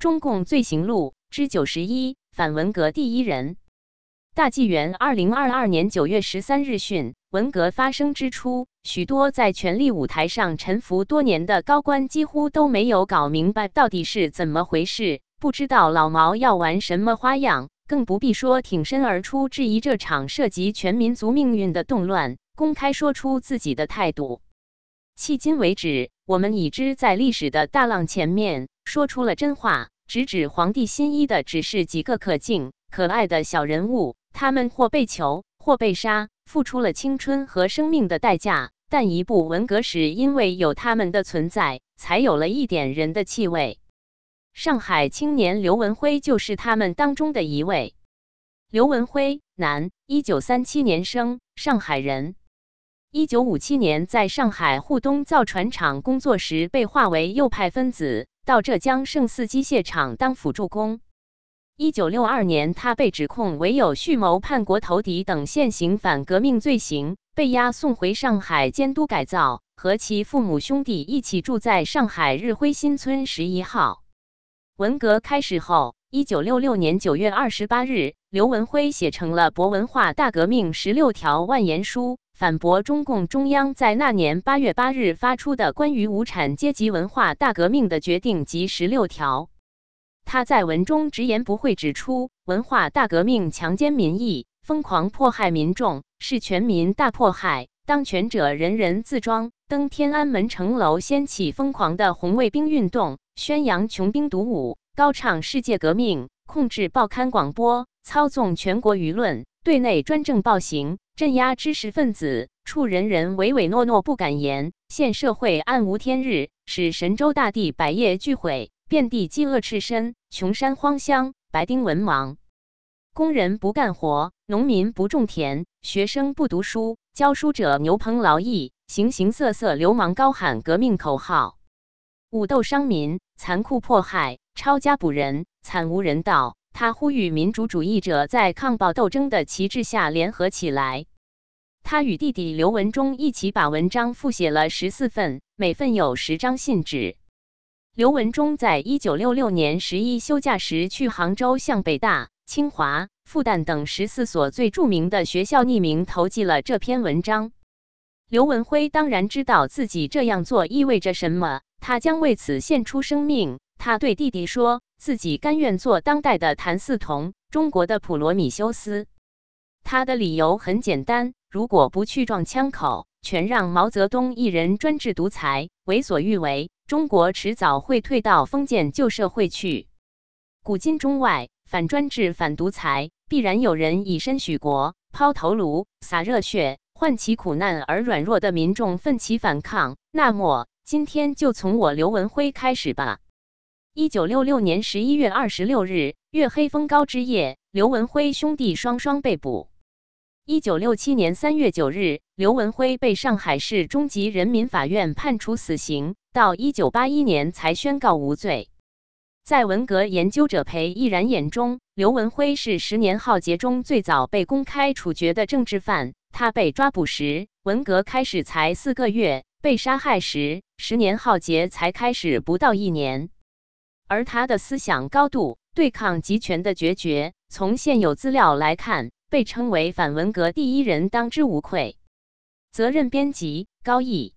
中共罪行录之九十一，反文革第一人。大纪元二零二二年九月十三日讯，文革发生之初，许多在权力舞台上沉浮多年的高官几乎都没有搞明白到底是怎么回事，不知道老毛要玩什么花样，更不必说挺身而出质疑这场涉及全民族命运的动乱，公开说出自己的态度。迄今为止，我们已知在历史的大浪前面说出了真话，直指皇帝新衣的只是几个可敬可爱的小人物。他们或被囚，或被杀，付出了青春和生命的代价。但一部文革史，因为有他们的存在，才有了一点人的气味。上海青年刘文辉就是他们当中的一位。刘文辉，男，一九三七年生，上海人。一九五七年在上海沪东造船厂工作时，被划为右派分子，到浙江盛四机械厂当辅助工。一九六二年，他被指控为有蓄谋叛国投敌等现行反革命罪行，被押送回上海监督改造，和其父母兄弟一起住在上海日晖新村十一号。文革开始后，一九六六年九月二十八日，刘文辉写成了《博文化大革命十六条万言书》，反驳中共中央在那年八月八日发出的关于无产阶级文化大革命的决定及十六条。他在文中直言不讳指出，文化大革命强奸民意，疯狂迫害民众，是全民大迫害。当权者人人自装，登天安门城楼，掀起疯狂的红卫兵运动，宣扬穷兵黩武，高唱世界革命，控制报刊广播，操纵全国舆论，对内专政暴行，镇压知识分子，处人人唯唯诺诺不敢言，现社会暗无天日，使神州大地百业俱毁。遍地饥饿赤身，穷山荒乡，白丁文盲，工人不干活，农民不种田，学生不读书，教书者牛棚劳役，形形色色流氓高喊革命口号，武斗伤民，残酷迫害，抄家捕人，惨无人道。他呼吁民主主义者在抗暴斗争的旗帜下联合起来。他与弟弟刘文忠一起把文章复写了十四份，每份有十张信纸。刘文忠在一九六六年十一休假时，去杭州向北大、清华、复旦等十四所最著名的学校匿名投寄了这篇文章。刘文辉当然知道自己这样做意味着什么，他将为此献出生命。他对弟弟说自己甘愿做当代的谭嗣同，中国的普罗米修斯。他的理由很简单：如果不去撞枪口，全让毛泽东一人专制独裁、为所欲为。中国迟早会退到封建旧社会去。古今中外，反专制、反独裁，必然有人以身许国、抛头颅、洒热血，唤起苦难而软弱的民众奋起反抗。那么，今天就从我刘文辉开始吧。一九六六年十一月二十六日，月黑风高之夜，刘文辉兄弟双双被捕。一九六七年三月九日，刘文辉被上海市中级人民法院判处死刑。到一九八一年才宣告无罪。在文革研究者裴毅然眼中，刘文辉是十年浩劫中最早被公开处决的政治犯。他被抓捕时，文革开始才四个月；被杀害时，十年浩劫才开始不到一年。而他的思想高度、对抗集权的决绝，从现有资料来看，被称为反文革第一人，当之无愧。责任编辑：高毅。